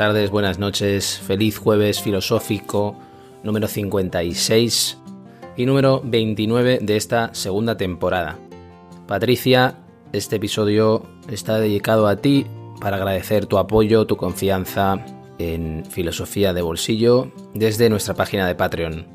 Tardes, buenas noches, feliz jueves filosófico número 56 y número 29 de esta segunda temporada. Patricia, este episodio está dedicado a ti para agradecer tu apoyo, tu confianza en Filosofía de Bolsillo desde nuestra página de Patreon.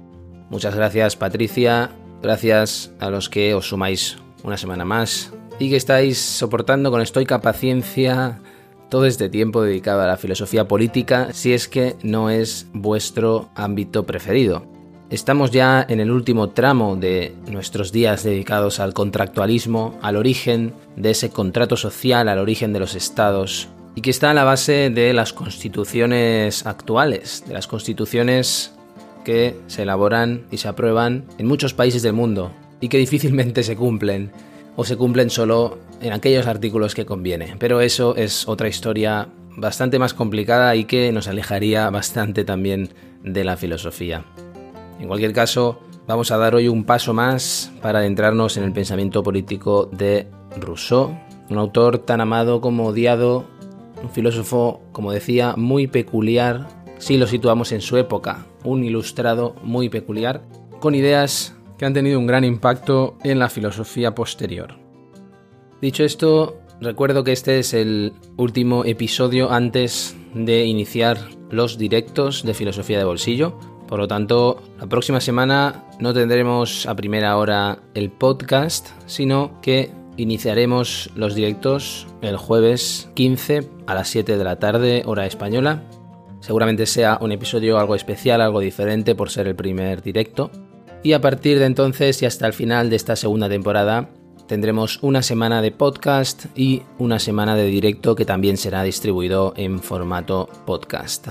Muchas gracias Patricia, gracias a los que os sumáis una semana más y que estáis soportando con estoica paciencia todo este tiempo dedicado a la filosofía política si es que no es vuestro ámbito preferido. Estamos ya en el último tramo de nuestros días dedicados al contractualismo, al origen de ese contrato social, al origen de los estados, y que está a la base de las constituciones actuales, de las constituciones que se elaboran y se aprueban en muchos países del mundo y que difícilmente se cumplen o se cumplen solo en aquellos artículos que conviene. Pero eso es otra historia bastante más complicada y que nos alejaría bastante también de la filosofía. En cualquier caso, vamos a dar hoy un paso más para adentrarnos en el pensamiento político de Rousseau, un autor tan amado como odiado, un filósofo, como decía, muy peculiar, si lo situamos en su época, un ilustrado muy peculiar, con ideas que han tenido un gran impacto en la filosofía posterior. Dicho esto, recuerdo que este es el último episodio antes de iniciar los directos de filosofía de bolsillo. Por lo tanto, la próxima semana no tendremos a primera hora el podcast, sino que iniciaremos los directos el jueves 15 a las 7 de la tarde, hora española. Seguramente sea un episodio algo especial, algo diferente por ser el primer directo. Y a partir de entonces y hasta el final de esta segunda temporada tendremos una semana de podcast y una semana de directo que también será distribuido en formato podcast.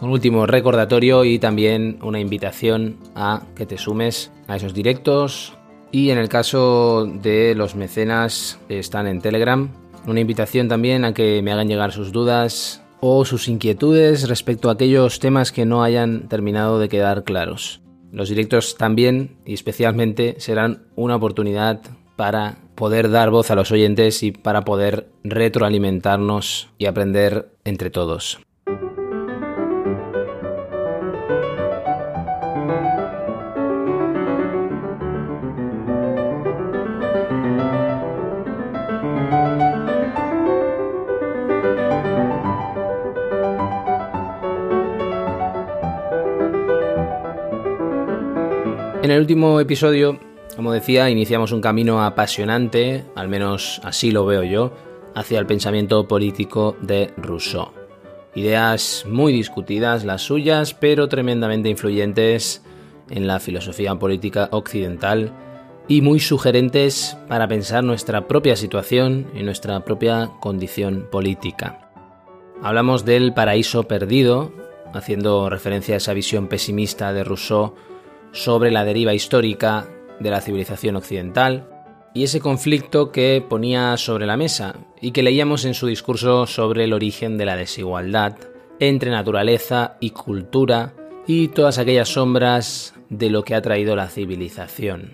Un último recordatorio y también una invitación a que te sumes a esos directos y en el caso de los mecenas que están en Telegram, una invitación también a que me hagan llegar sus dudas o sus inquietudes respecto a aquellos temas que no hayan terminado de quedar claros. Los directos también y especialmente serán una oportunidad para poder dar voz a los oyentes y para poder retroalimentarnos y aprender entre todos. El último episodio, como decía, iniciamos un camino apasionante, al menos así lo veo yo, hacia el pensamiento político de Rousseau. Ideas muy discutidas, las suyas, pero tremendamente influyentes en la filosofía política occidental y muy sugerentes para pensar nuestra propia situación y nuestra propia condición política. Hablamos del paraíso perdido, haciendo referencia a esa visión pesimista de Rousseau sobre la deriva histórica de la civilización occidental y ese conflicto que ponía sobre la mesa y que leíamos en su discurso sobre el origen de la desigualdad entre naturaleza y cultura y todas aquellas sombras de lo que ha traído la civilización.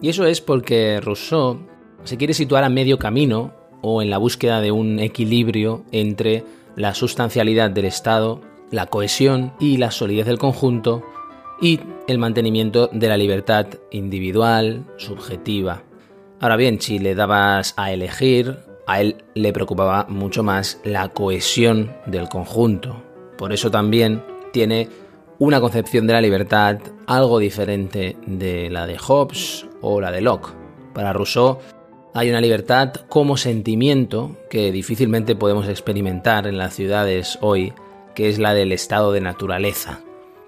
Y eso es porque Rousseau se quiere situar a medio camino o en la búsqueda de un equilibrio entre la sustancialidad del Estado, la cohesión y la solidez del conjunto y el mantenimiento de la libertad individual, subjetiva. Ahora bien, si le dabas a elegir, a él le preocupaba mucho más la cohesión del conjunto. Por eso también tiene una concepción de la libertad algo diferente de la de Hobbes o la de Locke. Para Rousseau hay una libertad como sentimiento que difícilmente podemos experimentar en las ciudades hoy, que es la del estado de naturaleza,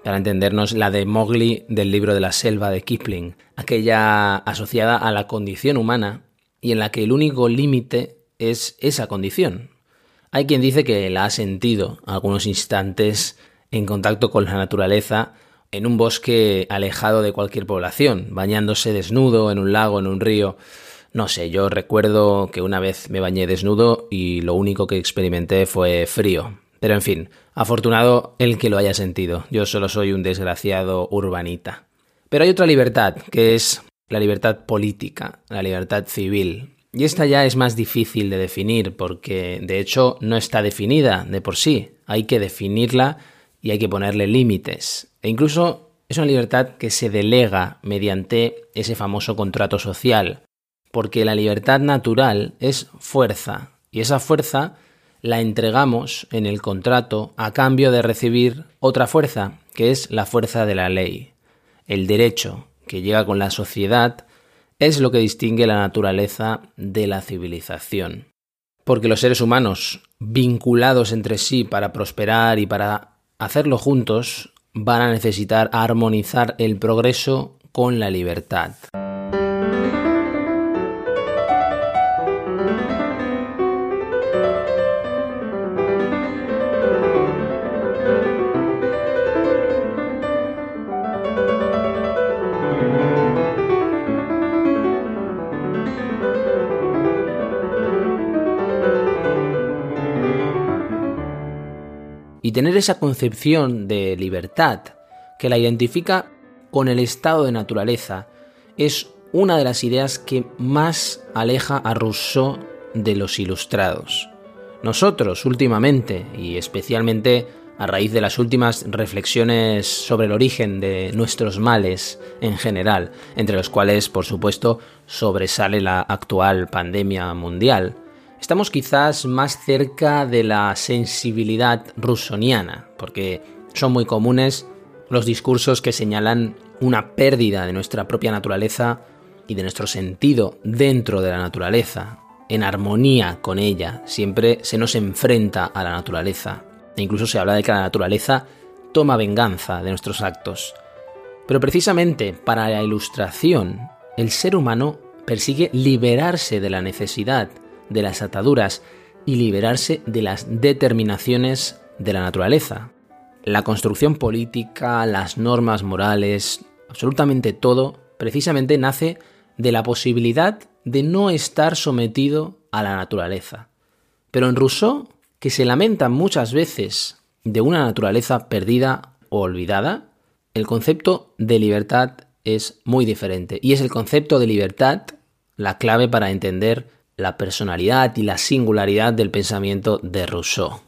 para entendernos la de Mowgli del libro de la selva de Kipling, aquella asociada a la condición humana y en la que el único límite es esa condición. Hay quien dice que la ha sentido algunos instantes en contacto con la naturaleza en un bosque alejado de cualquier población, bañándose desnudo en un lago, en un río. No sé, yo recuerdo que una vez me bañé desnudo y lo único que experimenté fue frío. Pero en fin, afortunado el que lo haya sentido. Yo solo soy un desgraciado urbanita. Pero hay otra libertad, que es la libertad política, la libertad civil. Y esta ya es más difícil de definir porque de hecho no está definida de por sí. Hay que definirla y hay que ponerle límites. E incluso es una libertad que se delega mediante ese famoso contrato social. Porque la libertad natural es fuerza y esa fuerza la entregamos en el contrato a cambio de recibir otra fuerza, que es la fuerza de la ley. El derecho, que llega con la sociedad es lo que distingue la naturaleza de la civilización. Porque los seres humanos, vinculados entre sí para prosperar y para hacerlo juntos, van a necesitar armonizar el progreso con la libertad. Tener esa concepción de libertad que la identifica con el estado de naturaleza es una de las ideas que más aleja a Rousseau de los ilustrados. Nosotros últimamente, y especialmente a raíz de las últimas reflexiones sobre el origen de nuestros males en general, entre los cuales, por supuesto, sobresale la actual pandemia mundial, estamos quizás más cerca de la sensibilidad rusoniana, porque son muy comunes los discursos que señalan una pérdida de nuestra propia naturaleza y de nuestro sentido dentro de la naturaleza, en armonía con ella, siempre se nos enfrenta a la naturaleza, e incluso se habla de que la naturaleza toma venganza de nuestros actos. Pero precisamente para la ilustración, el ser humano persigue liberarse de la necesidad de las ataduras y liberarse de las determinaciones de la naturaleza. La construcción política, las normas morales, absolutamente todo, precisamente nace de la posibilidad de no estar sometido a la naturaleza. Pero en Rousseau, que se lamenta muchas veces de una naturaleza perdida o olvidada, el concepto de libertad es muy diferente. Y es el concepto de libertad la clave para entender la personalidad y la singularidad del pensamiento de Rousseau.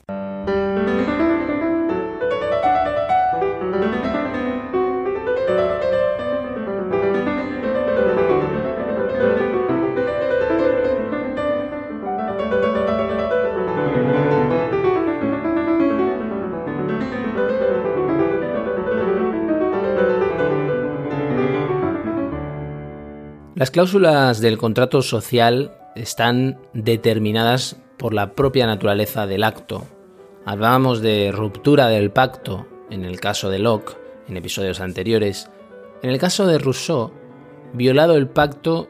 Las cláusulas del contrato social están determinadas por la propia naturaleza del acto. Hablábamos de ruptura del pacto en el caso de Locke, en episodios anteriores. En el caso de Rousseau, violado el pacto,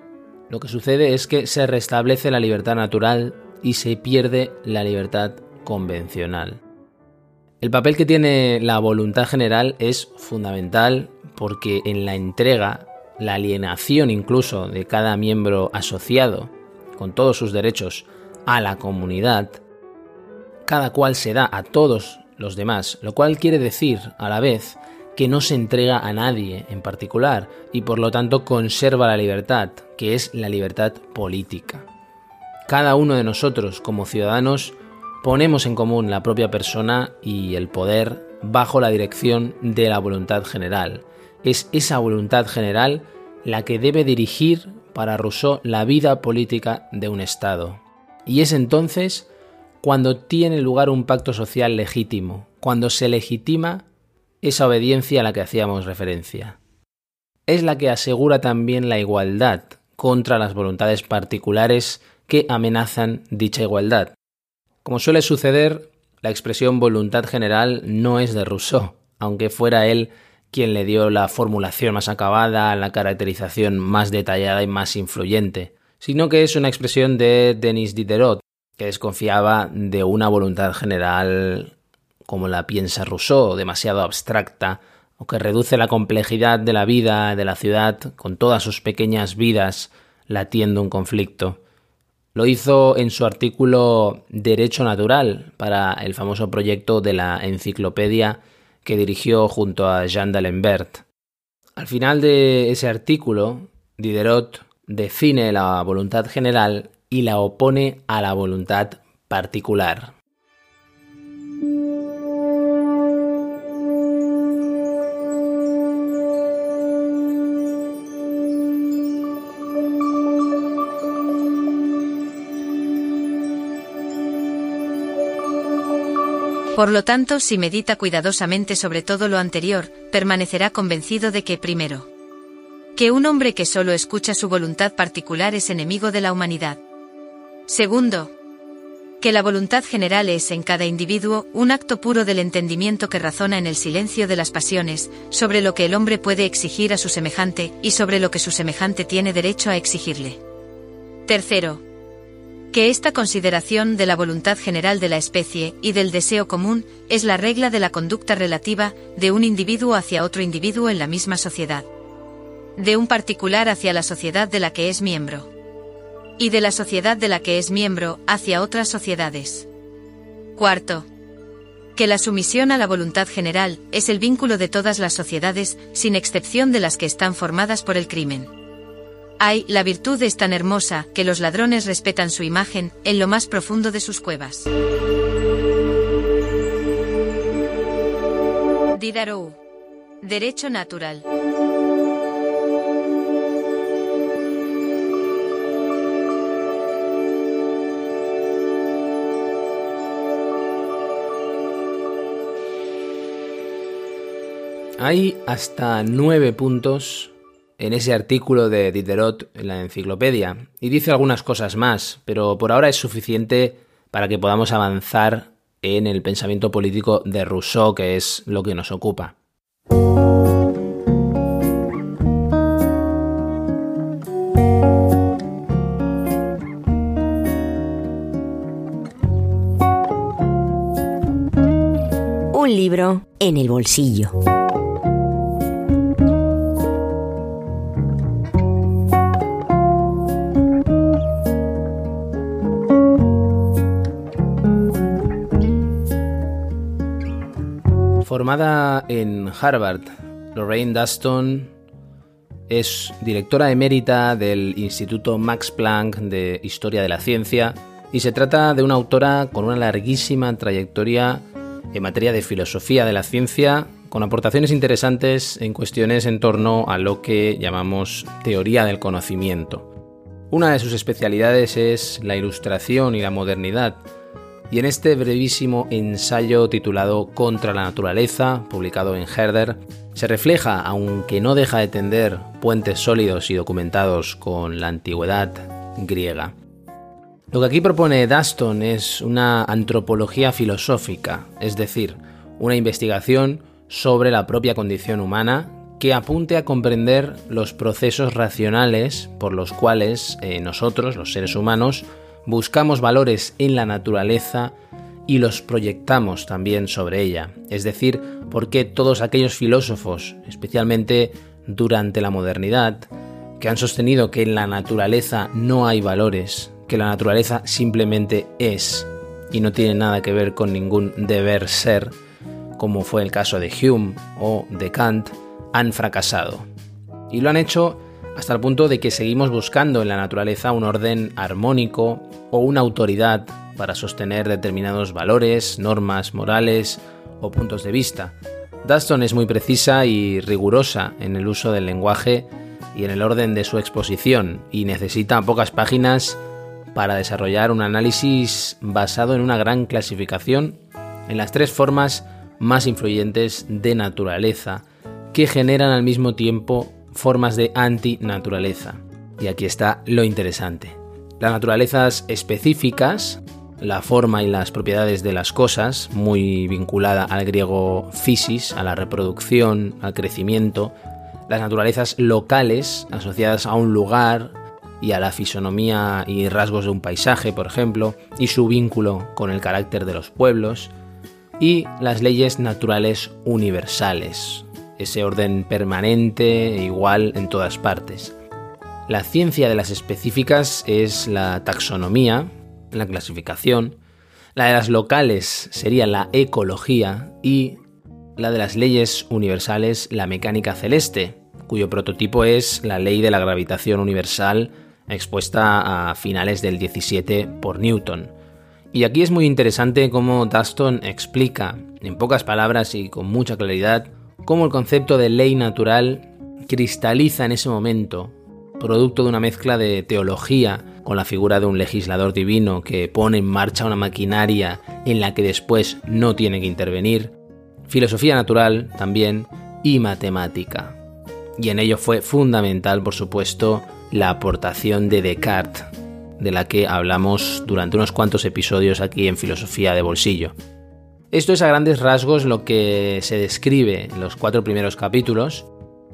lo que sucede es que se restablece la libertad natural y se pierde la libertad convencional. El papel que tiene la voluntad general es fundamental porque en la entrega, la alienación incluso de cada miembro asociado con todos sus derechos a la comunidad, cada cual se da a todos los demás, lo cual quiere decir a la vez que no se entrega a nadie en particular y por lo tanto conserva la libertad, que es la libertad política. Cada uno de nosotros como ciudadanos ponemos en común la propia persona y el poder bajo la dirección de la voluntad general. Es esa voluntad general la que debe dirigir para Rousseau la vida política de un Estado. Y es entonces cuando tiene lugar un pacto social legítimo, cuando se legitima esa obediencia a la que hacíamos referencia. Es la que asegura también la igualdad contra las voluntades particulares que amenazan dicha igualdad. Como suele suceder, la expresión voluntad general no es de Rousseau, aunque fuera él quien le dio la formulación más acabada, la caracterización más detallada y más influyente, sino que es una expresión de Denis Diderot, que desconfiaba de una voluntad general como la piensa Rousseau, demasiado abstracta, o que reduce la complejidad de la vida de la ciudad con todas sus pequeñas vidas latiendo un conflicto. Lo hizo en su artículo Derecho Natural para el famoso proyecto de la enciclopedia que dirigió junto a Jean d'Alembert. Al final de ese artículo, Diderot define la voluntad general y la opone a la voluntad particular. Por lo tanto, si medita cuidadosamente sobre todo lo anterior, permanecerá convencido de que, primero, que un hombre que solo escucha su voluntad particular es enemigo de la humanidad. Segundo, que la voluntad general es en cada individuo un acto puro del entendimiento que razona en el silencio de las pasiones, sobre lo que el hombre puede exigir a su semejante y sobre lo que su semejante tiene derecho a exigirle. Tercero, que esta consideración de la voluntad general de la especie y del deseo común es la regla de la conducta relativa de un individuo hacia otro individuo en la misma sociedad, de un particular hacia la sociedad de la que es miembro, y de la sociedad de la que es miembro hacia otras sociedades. Cuarto, que la sumisión a la voluntad general es el vínculo de todas las sociedades, sin excepción de las que están formadas por el crimen. Ay, la virtud es tan hermosa que los ladrones respetan su imagen en lo más profundo de sus cuevas. Diderot. Derecho natural. Hay hasta nueve puntos en ese artículo de Diderot en la enciclopedia y dice algunas cosas más, pero por ahora es suficiente para que podamos avanzar en el pensamiento político de Rousseau, que es lo que nos ocupa. Un libro en el bolsillo. Formada en Harvard, Lorraine Duston es directora emérita del Instituto Max Planck de Historia de la Ciencia y se trata de una autora con una larguísima trayectoria en materia de filosofía de la ciencia, con aportaciones interesantes en cuestiones en torno a lo que llamamos teoría del conocimiento. Una de sus especialidades es la ilustración y la modernidad, y en este brevísimo ensayo titulado Contra la naturaleza, publicado en Herder, se refleja, aunque no deja de tender puentes sólidos y documentados con la antigüedad griega. Lo que aquí propone Daston es una antropología filosófica, es decir, una investigación sobre la propia condición humana que apunte a comprender los procesos racionales por los cuales eh, nosotros, los seres humanos, buscamos valores en la naturaleza y los proyectamos también sobre ella. Es decir, porque todos aquellos filósofos, especialmente durante la modernidad, que han sostenido que en la naturaleza no hay valores, que la naturaleza simplemente es y no tiene nada que ver con ningún deber ser, como fue el caso de Hume o de Kant, han fracasado. Y lo han hecho hasta el punto de que seguimos buscando en la naturaleza un orden armónico o una autoridad para sostener determinados valores, normas morales o puntos de vista. Duston es muy precisa y rigurosa en el uso del lenguaje y en el orden de su exposición y necesita pocas páginas para desarrollar un análisis basado en una gran clasificación en las tres formas más influyentes de naturaleza que generan al mismo tiempo formas de antinaturaleza. Y aquí está lo interesante. Las naturalezas específicas, la forma y las propiedades de las cosas, muy vinculada al griego physis, a la reproducción, al crecimiento, las naturalezas locales asociadas a un lugar y a la fisonomía y rasgos de un paisaje, por ejemplo, y su vínculo con el carácter de los pueblos, y las leyes naturales universales, ese orden permanente e igual en todas partes. La ciencia de las específicas es la taxonomía, la clasificación, la de las locales sería la ecología y la de las leyes universales la mecánica celeste, cuyo prototipo es la ley de la gravitación universal expuesta a finales del 17 por Newton. Y aquí es muy interesante cómo Daston explica, en pocas palabras y con mucha claridad, cómo el concepto de ley natural cristaliza en ese momento producto de una mezcla de teología con la figura de un legislador divino que pone en marcha una maquinaria en la que después no tiene que intervenir, filosofía natural también y matemática. Y en ello fue fundamental, por supuesto, la aportación de Descartes, de la que hablamos durante unos cuantos episodios aquí en Filosofía de Bolsillo. Esto es a grandes rasgos lo que se describe en los cuatro primeros capítulos,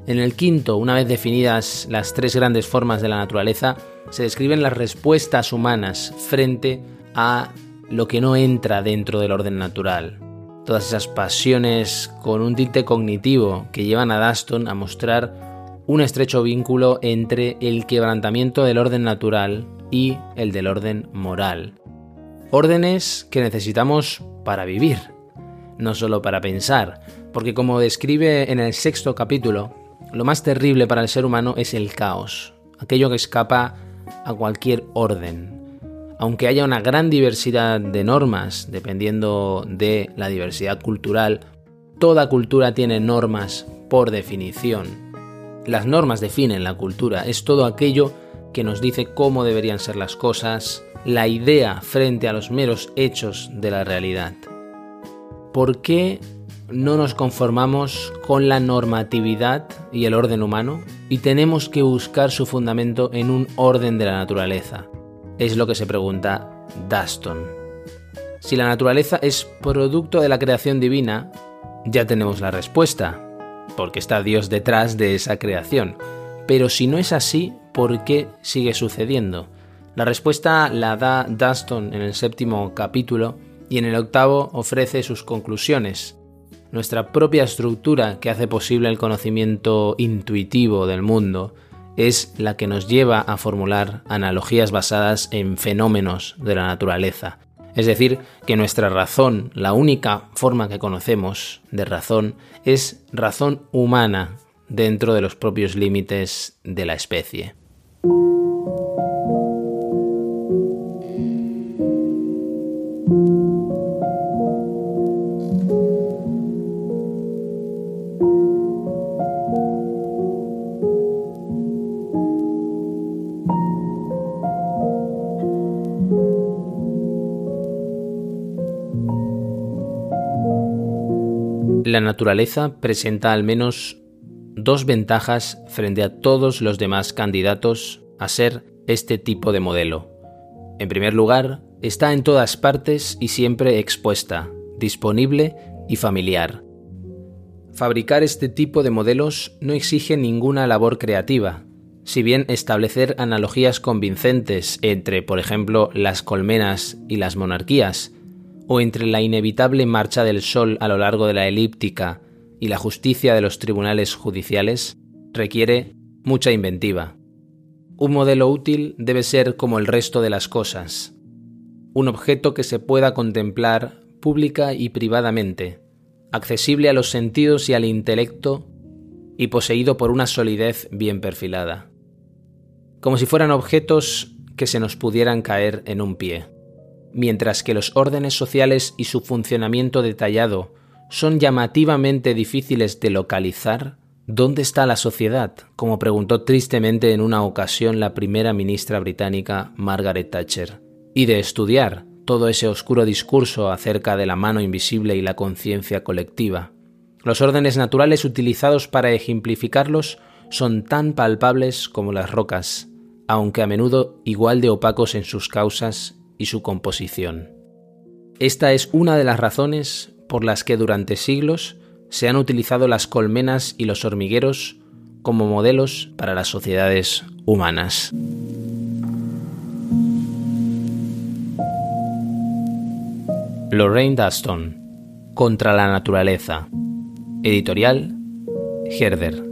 en el quinto, una vez definidas las tres grandes formas de la naturaleza, se describen las respuestas humanas frente a lo que no entra dentro del orden natural. Todas esas pasiones con un tinte cognitivo que llevan a Daston a mostrar un estrecho vínculo entre el quebrantamiento del orden natural y el del orden moral. Órdenes que necesitamos para vivir, no solo para pensar, porque como describe en el sexto capítulo, lo más terrible para el ser humano es el caos, aquello que escapa a cualquier orden. Aunque haya una gran diversidad de normas, dependiendo de la diversidad cultural, toda cultura tiene normas por definición. Las normas definen la cultura, es todo aquello que nos dice cómo deberían ser las cosas, la idea frente a los meros hechos de la realidad. ¿Por qué no nos conformamos con la normatividad y el orden humano y tenemos que buscar su fundamento en un orden de la naturaleza. Es lo que se pregunta Daston. Si la naturaleza es producto de la creación divina, ya tenemos la respuesta, porque está Dios detrás de esa creación. Pero si no es así, ¿por qué sigue sucediendo? La respuesta la da Daston en el séptimo capítulo y en el octavo ofrece sus conclusiones, nuestra propia estructura que hace posible el conocimiento intuitivo del mundo es la que nos lleva a formular analogías basadas en fenómenos de la naturaleza. Es decir, que nuestra razón, la única forma que conocemos de razón, es razón humana dentro de los propios límites de la especie. La naturaleza presenta al menos dos ventajas frente a todos los demás candidatos a ser este tipo de modelo. En primer lugar, está en todas partes y siempre expuesta, disponible y familiar. Fabricar este tipo de modelos no exige ninguna labor creativa, si bien establecer analogías convincentes entre, por ejemplo, las colmenas y las monarquías o entre la inevitable marcha del Sol a lo largo de la elíptica y la justicia de los tribunales judiciales, requiere mucha inventiva. Un modelo útil debe ser como el resto de las cosas, un objeto que se pueda contemplar pública y privadamente, accesible a los sentidos y al intelecto y poseído por una solidez bien perfilada, como si fueran objetos que se nos pudieran caer en un pie mientras que los órdenes sociales y su funcionamiento detallado son llamativamente difíciles de localizar, ¿dónde está la sociedad? como preguntó tristemente en una ocasión la primera ministra británica Margaret Thatcher, y de estudiar todo ese oscuro discurso acerca de la mano invisible y la conciencia colectiva. Los órdenes naturales utilizados para ejemplificarlos son tan palpables como las rocas, aunque a menudo igual de opacos en sus causas y su composición. Esta es una de las razones por las que durante siglos se han utilizado las colmenas y los hormigueros como modelos para las sociedades humanas. Lorraine Duston, Contra la naturaleza. Editorial Herder.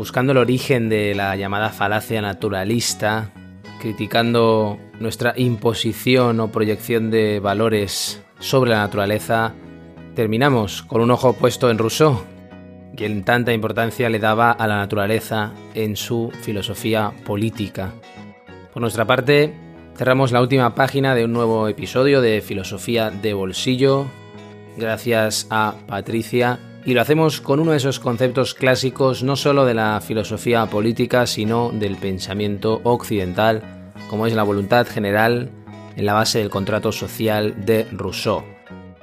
buscando el origen de la llamada falacia naturalista, criticando nuestra imposición o proyección de valores sobre la naturaleza, terminamos con un ojo puesto en Rousseau, quien tanta importancia le daba a la naturaleza en su filosofía política. Por nuestra parte, cerramos la última página de un nuevo episodio de Filosofía de Bolsillo, gracias a Patricia y lo hacemos con uno de esos conceptos clásicos no solo de la filosofía política, sino del pensamiento occidental, como es la voluntad general en la base del contrato social de Rousseau.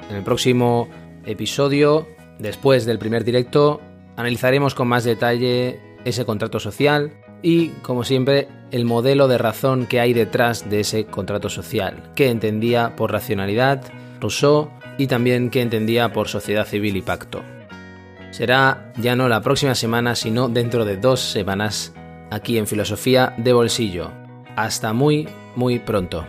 En el próximo episodio, después del primer directo, analizaremos con más detalle ese contrato social y, como siempre, el modelo de razón que hay detrás de ese contrato social, que entendía por racionalidad Rousseau y también que entendía por sociedad civil y pacto. Será ya no la próxima semana, sino dentro de dos semanas, aquí en Filosofía de Bolsillo. Hasta muy, muy pronto.